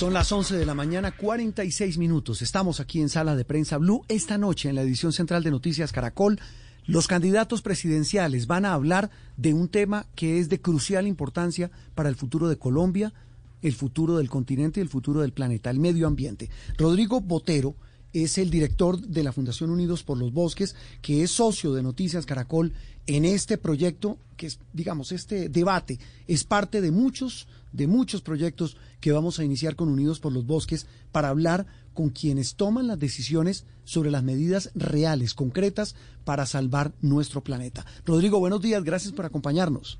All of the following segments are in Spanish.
Son las 11 de la mañana, 46 minutos. Estamos aquí en Sala de Prensa Blue. Esta noche, en la edición central de Noticias Caracol, los candidatos presidenciales van a hablar de un tema que es de crucial importancia para el futuro de Colombia, el futuro del continente y el futuro del planeta, el medio ambiente. Rodrigo Botero es el director de la Fundación Unidos por los Bosques, que es socio de Noticias Caracol en este proyecto, que es, digamos, este debate es parte de muchos, de muchos proyectos que vamos a iniciar con Unidos por los Bosques para hablar con quienes toman las decisiones sobre las medidas reales, concretas, para salvar nuestro planeta. Rodrigo, buenos días, gracias por acompañarnos.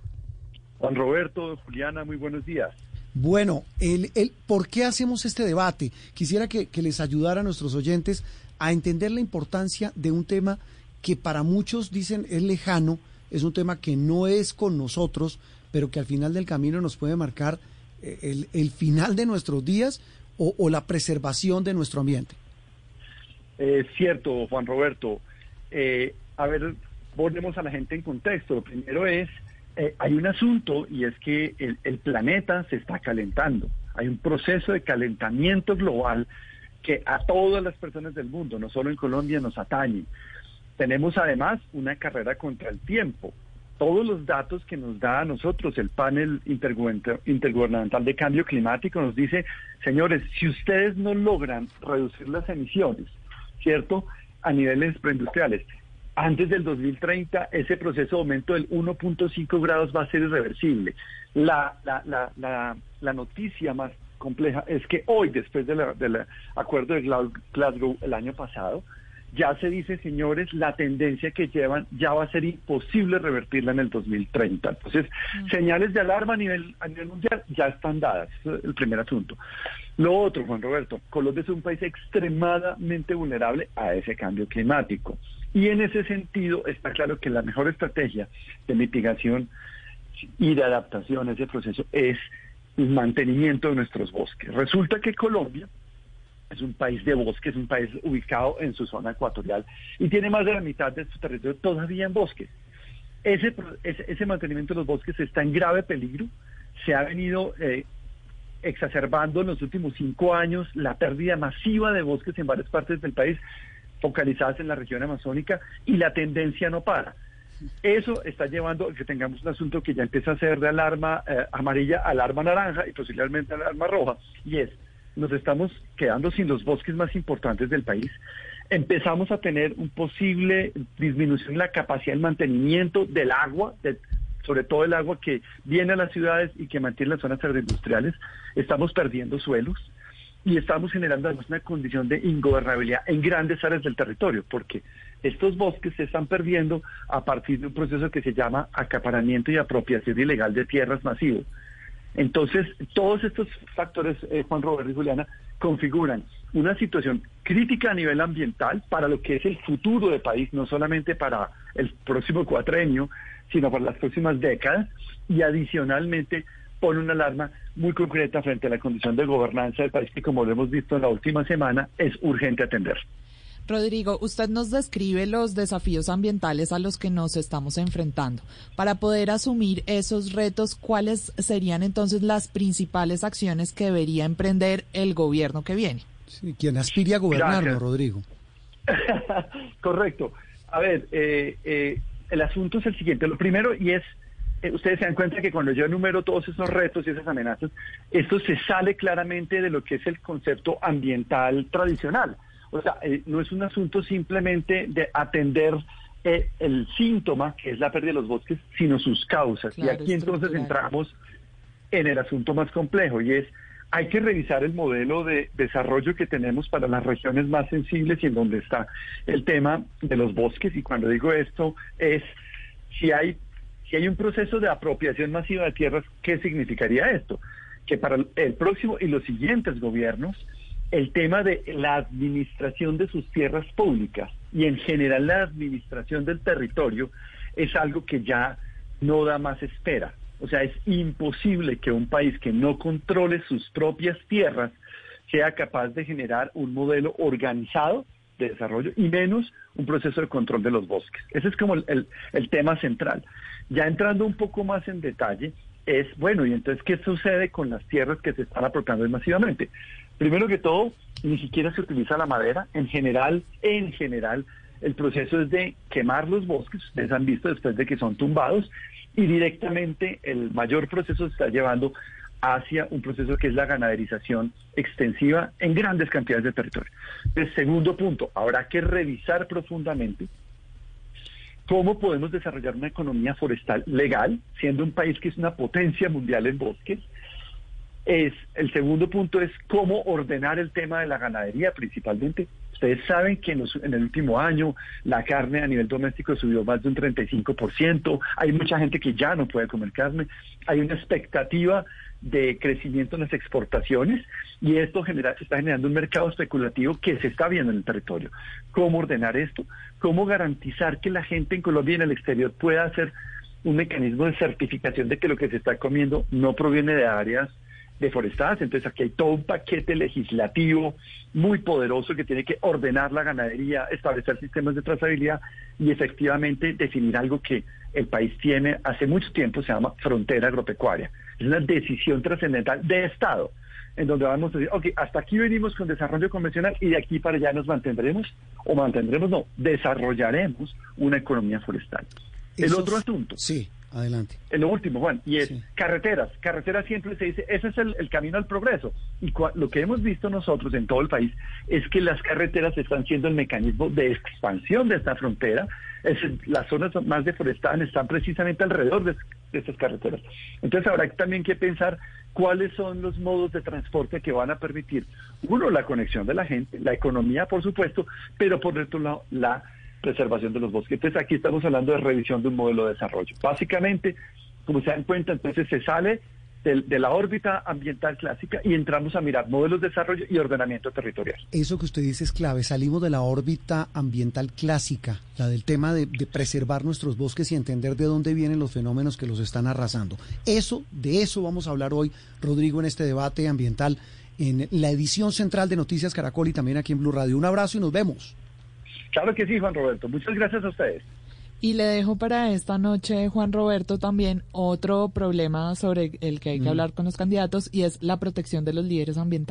Juan Roberto, Juliana, muy buenos días. Bueno, el, el, ¿por qué hacemos este debate? Quisiera que, que les ayudara a nuestros oyentes a entender la importancia de un tema que para muchos dicen es lejano, es un tema que no es con nosotros, pero que al final del camino nos puede marcar eh, el, el final de nuestros días o, la preservación de nuestro ambiente. Es cierto, Juan Roberto. Eh, a ver, ponemos a la gente en contexto. Lo primero es eh, hay un asunto y es que el, el, planeta se está calentando. Hay un proceso de calentamiento global que a todas las personas del mundo, no solo en Colombia, nos atañe. Tenemos además una carrera contra el tiempo. Todos los datos que nos da a nosotros el panel intergubernamental de cambio climático nos dice, señores, si ustedes no logran reducir las emisiones, ¿cierto? A niveles preindustriales, antes del 2030 ese proceso de aumento del 1.5 grados va a ser irreversible. La, la, la, la, la noticia más compleja es que hoy, después del de acuerdo de Glasgow el año pasado, ya se dice, señores, la tendencia que llevan ya va a ser imposible revertirla en el 2030. Entonces, uh -huh. señales de alarma a nivel, a nivel mundial ya están dadas. Es el primer asunto. Lo otro, Juan Roberto, Colombia es un país extremadamente vulnerable a ese cambio climático. Y en ese sentido está claro que la mejor estrategia de mitigación y de adaptación a ese proceso es el mantenimiento de nuestros bosques. Resulta que Colombia es un país de bosques, es un país ubicado en su zona ecuatorial y tiene más de la mitad de su territorio todavía en bosques. Ese, ese, ese mantenimiento de los bosques está en grave peligro. Se ha venido eh, exacerbando en los últimos cinco años la pérdida masiva de bosques en varias partes del país focalizadas en la región amazónica y la tendencia no para. Eso está llevando a que tengamos un asunto que ya empieza a ser de alarma eh, amarilla, alarma naranja y posiblemente alarma roja, y es, nos estamos quedando sin los bosques más importantes del país, empezamos a tener un posible disminución en la capacidad de mantenimiento del agua, de, sobre todo el agua que viene a las ciudades y que mantiene las zonas agroindustriales, estamos perdiendo suelos, y estamos generando además una condición de ingobernabilidad en grandes áreas del territorio, porque estos bosques se están perdiendo a partir de un proceso que se llama acaparamiento y apropiación ilegal de tierras masivo. Entonces, todos estos factores, eh, Juan Roberto y Juliana, configuran una situación crítica a nivel ambiental para lo que es el futuro del país, no solamente para el próximo cuatrenio, sino para las próximas décadas, y adicionalmente pone una alarma muy concreta frente a la condición de gobernanza del país que, como lo hemos visto en la última semana, es urgente atender. Rodrigo, usted nos describe los desafíos ambientales a los que nos estamos enfrentando. Para poder asumir esos retos, ¿cuáles serían entonces las principales acciones que debería emprender el gobierno que viene? Sí, quien aspire a gobernarlo, Rodrigo. Correcto. A ver, eh, eh, el asunto es el siguiente. Lo primero, y es ustedes se dan cuenta que cuando yo enumero todos esos retos y esas amenazas, esto se sale claramente de lo que es el concepto ambiental tradicional. O sea, eh, no es un asunto simplemente de atender eh, el síntoma, que es la pérdida de los bosques, sino sus causas. Claro, y aquí entonces entramos en el asunto más complejo y es, hay que revisar el modelo de desarrollo que tenemos para las regiones más sensibles y en donde está el tema de los bosques. Y cuando digo esto es, si hay si hay un proceso de apropiación masiva de tierras, ¿qué significaría esto? Que para el próximo y los siguientes gobiernos, el tema de la administración de sus tierras públicas y en general la administración del territorio es algo que ya no da más espera. O sea, es imposible que un país que no controle sus propias tierras sea capaz de generar un modelo organizado de desarrollo y menos un proceso de control de los bosques. Ese es como el, el, tema central. Ya entrando un poco más en detalle, es, bueno, ¿y entonces qué sucede con las tierras que se están apropiando masivamente? Primero que todo, ni siquiera se utiliza la madera. En general, en general, el proceso es de quemar los bosques, ustedes han visto después de que son tumbados, y directamente el mayor proceso se está llevando hacia un proceso que es la ganaderización extensiva en grandes cantidades de territorio. El segundo punto, habrá que revisar profundamente cómo podemos desarrollar una economía forestal legal, siendo un país que es una potencia mundial en bosques. Es, el segundo punto es cómo ordenar el tema de la ganadería principalmente. Ustedes saben que en, el último año la carne a nivel doméstico subió más de un 35%. Hay mucha gente que ya no puede comer carne. Hay una expectativa de crecimiento en las exportaciones y esto genera, está generando un mercado especulativo que se está viendo en el territorio. ¿Cómo ordenar esto? ¿Cómo garantizar que la gente en Colombia y en el exterior pueda hacer un mecanismo de certificación de que lo que se está comiendo no proviene de áreas deforestadas? Entonces aquí hay todo un paquete legislativo muy poderoso que tiene que ordenar la ganadería, establecer sistemas de trazabilidad y efectivamente definir algo que el país tiene hace mucho tiempo, se llama frontera agropecuaria. Es una decisión trascendental de Estado, en donde vamos a decir, ok, hasta aquí venimos con desarrollo convencional y de aquí para allá nos mantendremos, o mantendremos, no, desarrollaremos una economía forestal. el otro asunto. Sí. Adelante. En lo último, Juan, y es carreteras. Carreteras siempre se dice, ese es el, camino al progreso. Y lo que hemos visto nosotros en todo el país es que las carreteras están siendo el mecanismo de expansión de esta frontera. Es, las zonas más deforestadas están precisamente alrededor de, de estas carreteras. Entonces habrá también que pensar cuáles son los modos de transporte que van a permitir, uno, la conexión de la gente, la economía, por supuesto, pero por otro lado, la preservación de los bosques. Entonces aquí estamos hablando de revisión de un modelo de desarrollo. Básicamente, como se dan cuenta, entonces se sale de, la órbita ambiental clásica y entramos a mirar modelos de desarrollo y ordenamiento territorial. Eso que usted dice es clave. Salimos de la órbita ambiental clásica, la del tema de, de, preservar nuestros bosques y entender de dónde vienen los fenómenos que los están arrasando. Eso, de eso vamos a hablar hoy, Rodrigo, en este debate ambiental, en la edición central de Noticias Caracol y también aquí en Blue Radio. Un abrazo y nos vemos. Claro que sí, Juan Roberto. Muchas gracias a ustedes. Y le dejo para esta noche, Juan Roberto, también otro problema sobre el que hay que hablar con los candidatos y es la protección de los líderes ambientales.